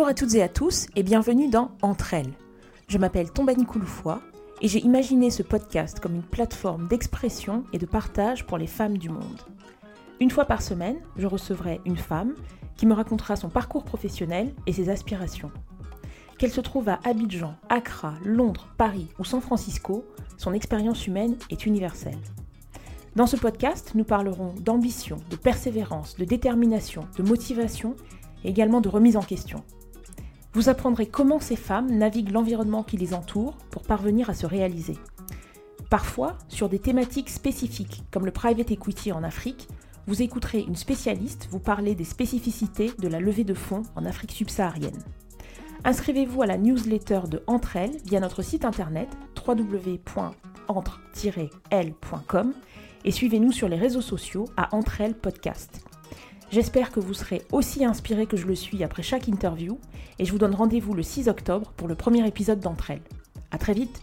à toutes et à tous et bienvenue dans Entre elles. Je m'appelle Tombani Kouloufoua et j'ai imaginé ce podcast comme une plateforme d'expression et de partage pour les femmes du monde. Une fois par semaine, je recevrai une femme qui me racontera son parcours professionnel et ses aspirations. Qu'elle se trouve à Abidjan, Accra, Londres, Paris ou San Francisco, son expérience humaine est universelle. Dans ce podcast, nous parlerons d'ambition, de persévérance, de détermination, de motivation et également de remise en question. Vous apprendrez comment ces femmes naviguent l'environnement qui les entoure pour parvenir à se réaliser. Parfois, sur des thématiques spécifiques comme le private equity en Afrique, vous écouterez une spécialiste vous parler des spécificités de la levée de fonds en Afrique subsaharienne. Inscrivez-vous à la newsletter de Entre elles via notre site internet www.entre-elles.com et suivez-nous sur les réseaux sociaux à Entre elles Podcast. J'espère que vous serez aussi inspiré que je le suis après chaque interview et je vous donne rendez-vous le 6 octobre pour le premier épisode d'Entre elles. A très vite